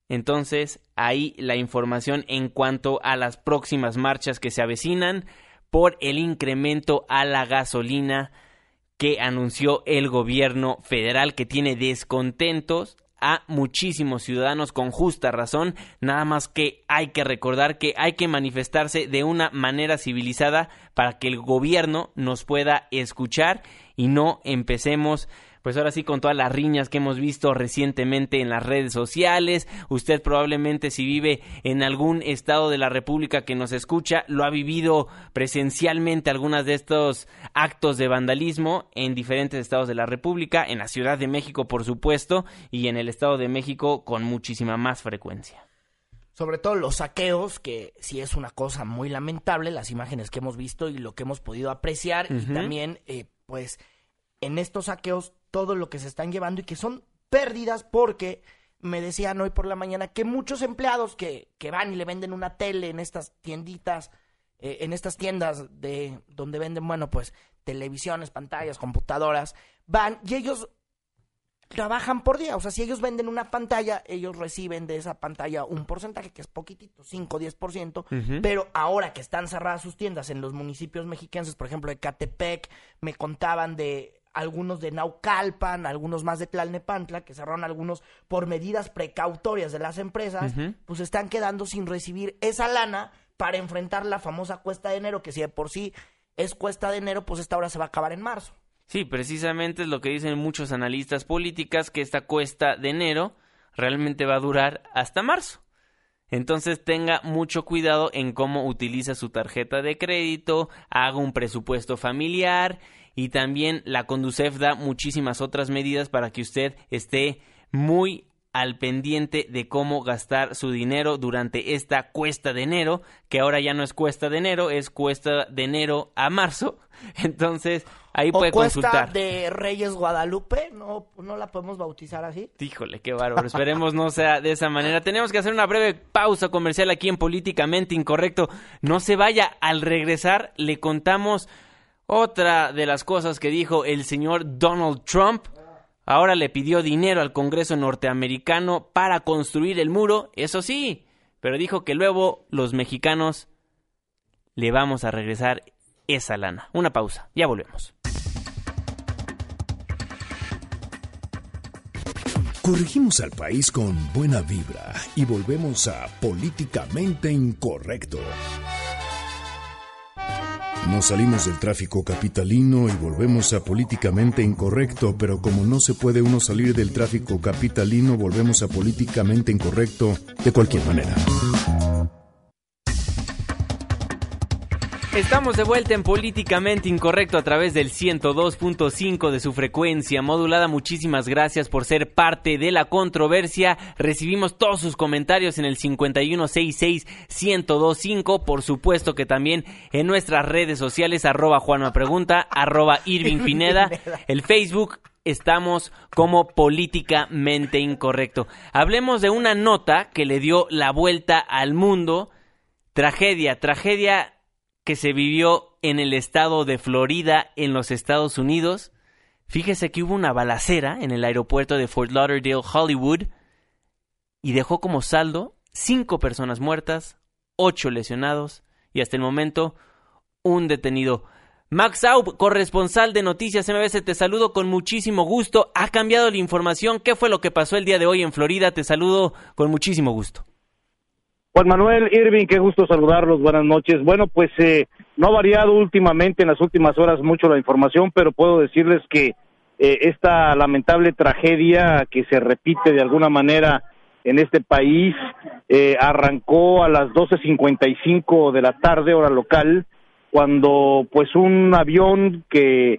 Entonces, ahí la información en cuanto a las próximas marchas que se avecinan por el incremento a la gasolina que anunció el gobierno federal que tiene descontentos a muchísimos ciudadanos con justa razón, nada más que hay que recordar que hay que manifestarse de una manera civilizada para que el gobierno nos pueda escuchar y no empecemos pues ahora sí con todas las riñas que hemos visto recientemente en las redes sociales. Usted probablemente si vive en algún estado de la República que nos escucha, lo ha vivido presencialmente algunas de estos actos de vandalismo en diferentes estados de la República, en la Ciudad de México por supuesto y en el Estado de México con muchísima más frecuencia sobre todo los saqueos, que sí es una cosa muy lamentable, las imágenes que hemos visto y lo que hemos podido apreciar, y también, eh, pues, en estos saqueos todo lo que se están llevando y que son pérdidas porque me decían hoy por la mañana que muchos empleados que, que van y le venden una tele en estas tienditas, eh, en estas tiendas de donde venden, bueno, pues televisiones, pantallas, computadoras, van y ellos trabajan por día. O sea, si ellos venden una pantalla, ellos reciben de esa pantalla un porcentaje que es poquitito, 5 o 10%. Pero ahora que están cerradas sus tiendas en los municipios mexicanos, por ejemplo, de Catepec, me contaban de algunos de Naucalpan, algunos más de Tlalnepantla, que cerraron algunos por medidas precautorias de las empresas, pues están quedando sin recibir esa lana para enfrentar la famosa cuesta de enero, que si de por sí es cuesta de enero, pues esta hora se va a acabar en marzo. Sí, precisamente es lo que dicen muchos analistas políticas, que esta cuesta de enero realmente va a durar hasta marzo. Entonces tenga mucho cuidado en cómo utiliza su tarjeta de crédito, haga un presupuesto familiar y también la Conducef da muchísimas otras medidas para que usted esté muy al pendiente de cómo gastar su dinero durante esta cuesta de enero, que ahora ya no es cuesta de enero, es cuesta de enero a marzo. Entonces, ahí puede o cuesta consultar. de Reyes Guadalupe, no, no la podemos bautizar así. Híjole, qué bárbaro. Esperemos no sea de esa manera. Tenemos que hacer una breve pausa comercial aquí en Políticamente Incorrecto. No se vaya. Al regresar, le contamos otra de las cosas que dijo el señor Donald Trump. Ahora le pidió dinero al Congreso norteamericano para construir el muro, eso sí, pero dijo que luego los mexicanos le vamos a regresar esa lana. Una pausa, ya volvemos. Corregimos al país con buena vibra y volvemos a Políticamente Incorrecto. Nos salimos del tráfico capitalino y volvemos a políticamente incorrecto, pero como no se puede uno salir del tráfico capitalino, volvemos a políticamente incorrecto de cualquier manera. Estamos de vuelta en Políticamente Incorrecto a través del 102.5 de su frecuencia modulada. Muchísimas gracias por ser parte de la controversia. Recibimos todos sus comentarios en el 5166-1025. Por supuesto que también en nuestras redes sociales, arroba Juanma Pregunta, arroba Irving Pineda, el Facebook. Estamos como políticamente incorrecto. Hablemos de una nota que le dio la vuelta al mundo. Tragedia, tragedia que se vivió en el estado de Florida, en los Estados Unidos. Fíjese que hubo una balacera en el aeropuerto de Fort Lauderdale, Hollywood, y dejó como saldo cinco personas muertas, ocho lesionados y hasta el momento un detenido. Max Aub, corresponsal de Noticias MBS, te saludo con muchísimo gusto. Ha cambiado la información. ¿Qué fue lo que pasó el día de hoy en Florida? Te saludo con muchísimo gusto. Juan Manuel Irving, qué gusto saludarlos, buenas noches. Bueno, pues eh, no ha variado últimamente en las últimas horas mucho la información, pero puedo decirles que eh, esta lamentable tragedia que se repite de alguna manera en este país eh, arrancó a las 12.55 de la tarde, hora local, cuando pues un avión que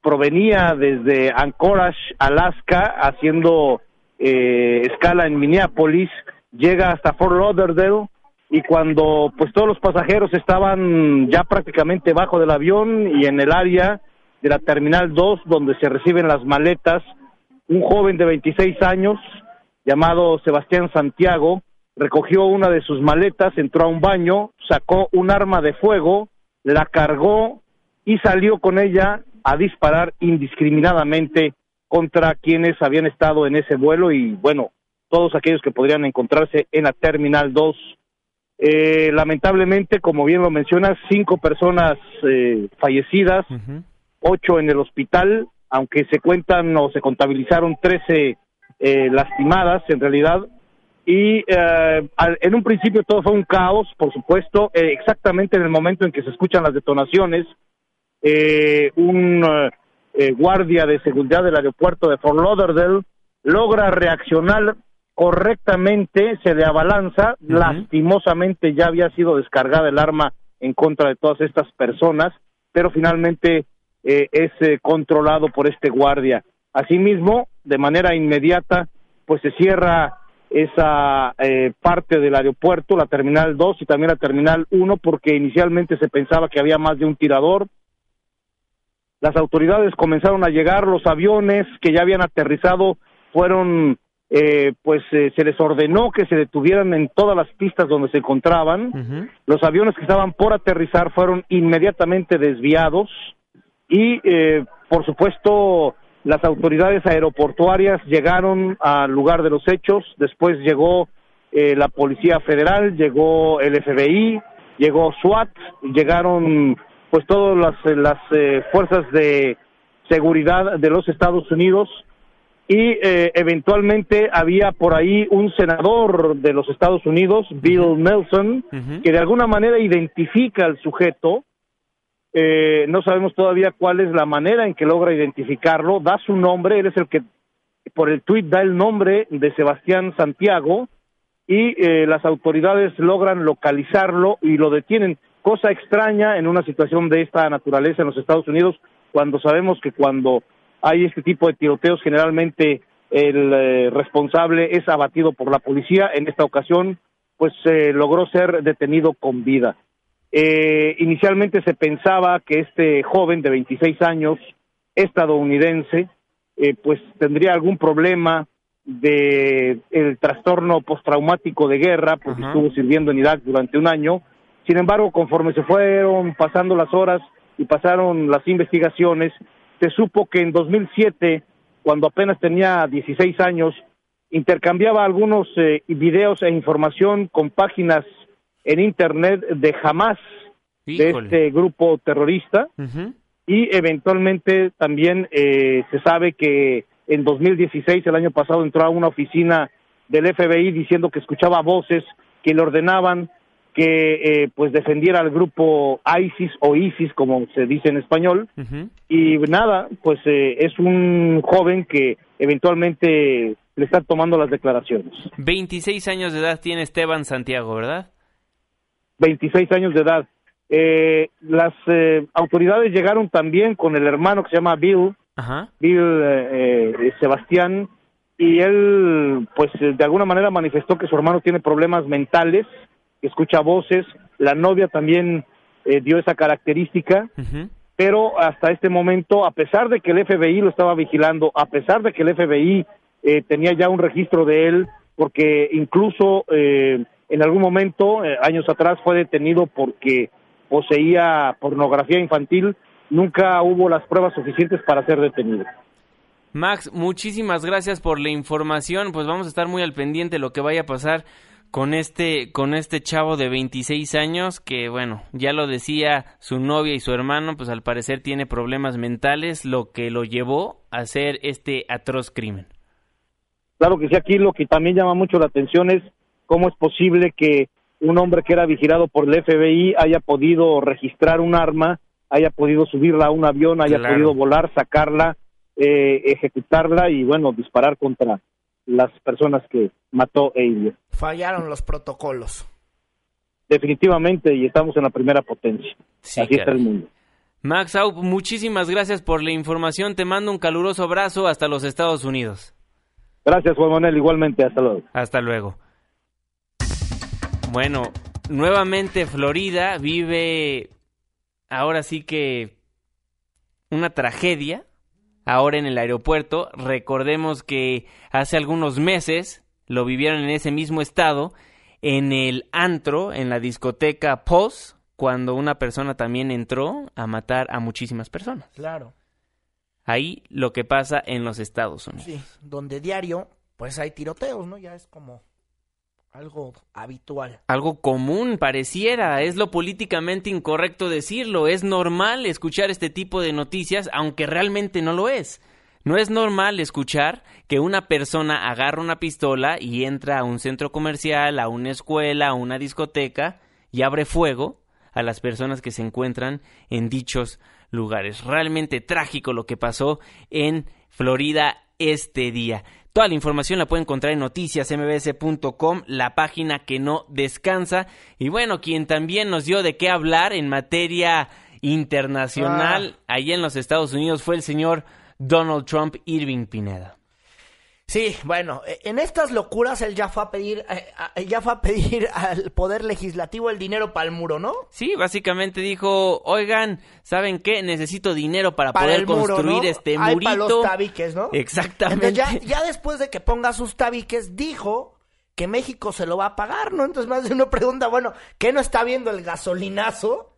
provenía desde Anchorage, Alaska, haciendo escala en Minneapolis, llega hasta Fort Lauderdale y cuando pues todos los pasajeros estaban ya prácticamente bajo del avión y en el área de la Terminal 2 donde se reciben las maletas, un joven de 26 años llamado Sebastián Santiago recogió una de sus maletas, entró a un baño, sacó un arma de fuego, la cargó y salió con ella a disparar indiscriminadamente contra quienes habían estado en ese vuelo y bueno, todos aquellos que podrían encontrarse en la Terminal 2. Eh, lamentablemente, como bien lo mencionas, cinco personas eh, fallecidas, ocho en el hospital, aunque se cuentan o se contabilizaron trece eh, lastimadas en realidad. Y en un principio todo fue un caos, por supuesto, exactamente en el momento en que se escuchan las detonaciones, un guardia de seguridad del aeropuerto de Fort Lauderdale logra reaccionar correctamente se le abalanza, lastimosamente ya había sido descargada el arma en contra de todas estas personas, pero finalmente eh, es eh, controlado por este guardia. Asimismo, de manera inmediata, pues se cierra esa eh, parte del aeropuerto, la terminal 2 y también la terminal 1, porque inicialmente se pensaba que había más de un tirador. Las autoridades comenzaron a llegar, los aviones que ya habían aterrizado fueron eh, pues eh, se les ordenó que se detuvieran en todas las pistas donde se encontraban. Los aviones que estaban por aterrizar fueron inmediatamente desviados y, eh, por supuesto, las autoridades aeroportuarias llegaron al lugar de los hechos. Después llegó la Policía Federal, llegó el FBI, llegó SWAT, llegaron pues todas las, las fuerzas de seguridad de los Estados Unidos y eh, eventualmente había por ahí un senador de los Estados Unidos, Bill Nelson, que de alguna manera identifica al sujeto. Eh, no sabemos todavía cuál es la manera en que logra identificarlo. Da su nombre, él es el que por el tuit da el nombre de Sebastián Santiago y eh, las autoridades logran localizarlo y lo detienen. Cosa extraña en una situación de esta naturaleza en los Estados Unidos, cuando sabemos que cuando hay este tipo de tiroteos generalmente el eh, responsable es abatido por la policía. En esta ocasión, pues eh, logró ser detenido con vida. Eh, inicialmente se pensaba que este joven de 26 años, estadounidense, eh, pues tendría algún problema de el trastorno postraumático de guerra, porque estuvo sirviendo en Irak durante un año. Sin embargo, conforme se fueron pasando las horas y pasaron las investigaciones, se supo que en 2007, cuando apenas tenía 16 años, intercambiaba algunos eh, videos e información con páginas en internet de Hamas, de este grupo terrorista, y eventualmente también eh, se sabe que en 2016, el año pasado, entró a una oficina del FBI diciendo que escuchaba voces que le ordenaban que eh, pues defendiera al grupo ISIS o ISIS como se dice en español. Y nada pues eh, es un joven que eventualmente le está tomando las declaraciones. 26 años de edad tiene Esteban Santiago verdad 26 años de edad. Eh, las autoridades llegaron también con el hermano que se llama Bill. Bill Sebastián. Y él pues de alguna manera manifestó que su hermano tiene problemas mentales escucha voces, la novia también eh, dio esa característica, pero hasta este momento, a pesar de que el FBI lo estaba vigilando, a pesar de que el FBI eh, tenía ya un registro de él, porque incluso eh, en algún momento, años atrás, fue detenido porque poseía pornografía infantil, nunca hubo las pruebas suficientes para ser detenido. Max, muchísimas gracias por la información, pues vamos a estar muy al pendiente de lo que vaya a pasar con este con este chavo de 26 años que bueno, ya lo decía su novia y su hermano, pues al parecer tiene problemas mentales, lo que lo llevó a hacer este atroz crimen. Claro que sí, aquí lo que también llama mucho la atención es cómo es posible que un hombre que era vigilado por el FBI haya podido registrar un arma, haya podido subirla a un avión, haya podido volar, sacarla, eh, ejecutarla y bueno, disparar contra las personas que mató e Fallaron los protocolos. Definitivamente, y estamos en la primera potencia. Así está el mundo. Max Aup, muchísimas gracias por la información. Te mando un caluroso abrazo hasta los Estados Unidos. Gracias, Juan Manuel. Igualmente, hasta luego. Hasta luego. Bueno, nuevamente Florida vive ahora sí que una tragedia ahora en el aeropuerto. Recordemos que hace algunos meses lo vivieron en ese mismo estado, en el antro, en la discoteca Post, cuando una persona también entró a matar a muchísimas personas. Claro. Ahí lo que pasa en los Estados Unidos. Sí, donde diario, pues hay tiroteos, ¿no? Ya es como algo habitual. Algo común, pareciera. Es lo políticamente incorrecto decirlo. Es normal escuchar este tipo de noticias, aunque realmente no lo es. No es normal escuchar que una persona agarra una pistola y entra a un centro comercial, a una escuela, a una discoteca y abre fuego a las personas que se encuentran en dichos lugares. Realmente trágico lo que pasó en Florida este día. Toda la información la puede encontrar en noticiasmbs.com, la página que no descansa. Y bueno, quien también nos dio de qué hablar en materia internacional ah. allí en los Estados Unidos fue el señor Donald Trump Irving Pineda. Sí, bueno, e, en estas locuras él ya fue a pedir, eh, él ya fue a pedir al poder legislativo el dinero para el muro, ¿no? Sí, básicamente dijo, oigan, ¿saben qué? Necesito dinero para, poder construir este murito. para los tabiques, ¿no? Exactamente. ya, ya después de que ponga sus tabiques, dijo que México se lo va a pagar, ¿no? Entonces más de uno pregunta, bueno, ¿qué no está viendo el gasolinazo?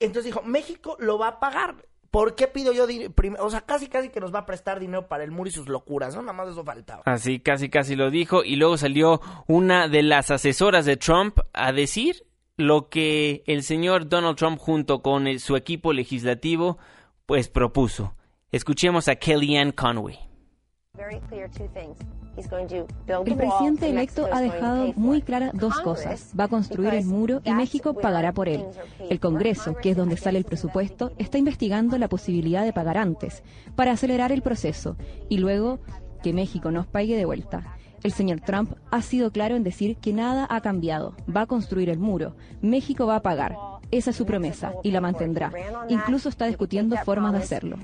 Entonces dijo, México lo va a pagar. ¿Por qué pido yo dinero? O sea, casi casi que nos va a prestar dinero para el muro y sus locuras, ¿no? Nada más eso faltaba. Así, casi casi lo dijo. Y luego salió una de las asesoras de Trump a decir lo que el señor Donald Trump junto con su equipo legislativo pues propuso. Escuchemos a Kellyanne Conway. El presidente electo ha dejado muy claras dos cosas. Va a construir el muro y México pagará por él. El Congreso, que es donde sale el presupuesto, está investigando la posibilidad de pagar antes, para acelerar el proceso, y luego que México nos pague de vuelta. El señor Trump ha sido claro en decir que nada ha cambiado. Va a construir el muro. México va a pagar. Esa es su promesa y la mantendrá. Incluso está discutiendo formas de hacerlo.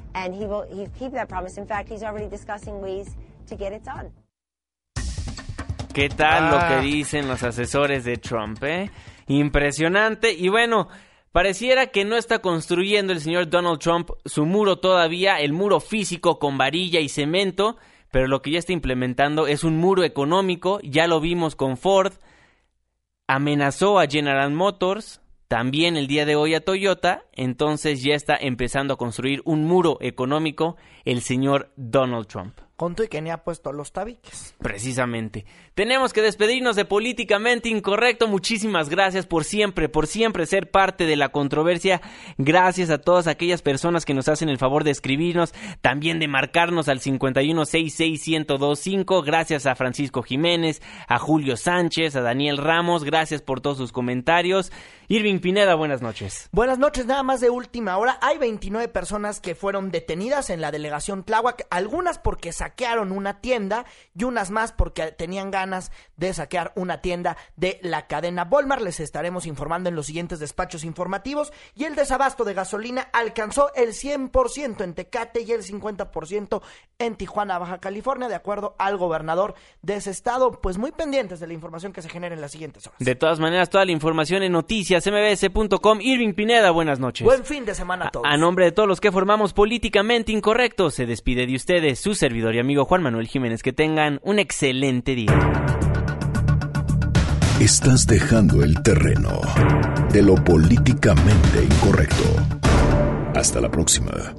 ¿Qué tal Ah. lo que dicen los asesores de Trump, eh? Impresionante. Y bueno, pareciera que no está construyendo el señor Donald Trump su muro todavía, el muro físico con varilla y cemento, pero lo que ya está implementando es un muro económico. Ya lo vimos con Ford. Amenazó a General Motors, también el día de hoy a Toyota, entonces ya está empezando a construir un muro económico el señor Donald Trump. Conto y que ni ha puesto los tabiques. Precisamente. Tenemos que despedirnos de Políticamente Incorrecto. Muchísimas gracias por siempre, por siempre ser parte de la controversia. Gracias a todas aquellas personas que nos hacen el favor de escribirnos, también de marcarnos al 5166125. Gracias a Francisco Jiménez, a Julio Sánchez, a Daniel Ramos. Gracias por todos sus comentarios. Irving Pineda, buenas noches. Buenas noches, nada más de última hora. Hay 29 personas que fueron detenidas en la delegación Tláhuac, algunas porque saquearon una tienda y unas más porque tenían ganas de saquear una tienda de la cadena Volmar. Les estaremos informando en los siguientes despachos informativos. Y el desabasto de gasolina alcanzó el 100% en Tecate y el 50% en Tijuana, Baja California, de acuerdo al gobernador de ese estado. Pues muy pendientes de la información que se genere en las siguientes horas. De todas maneras, toda la información en noticias mbs.com. Irving Pineda, buenas noches. Buen fin de semana a todos. A nombre de todos los que formamos Políticamente Incorrecto, se despide de ustedes su servidor y amigo Juan Manuel Jiménez. Que tengan un excelente día. Estás dejando el terreno de lo políticamente incorrecto. Hasta la próxima.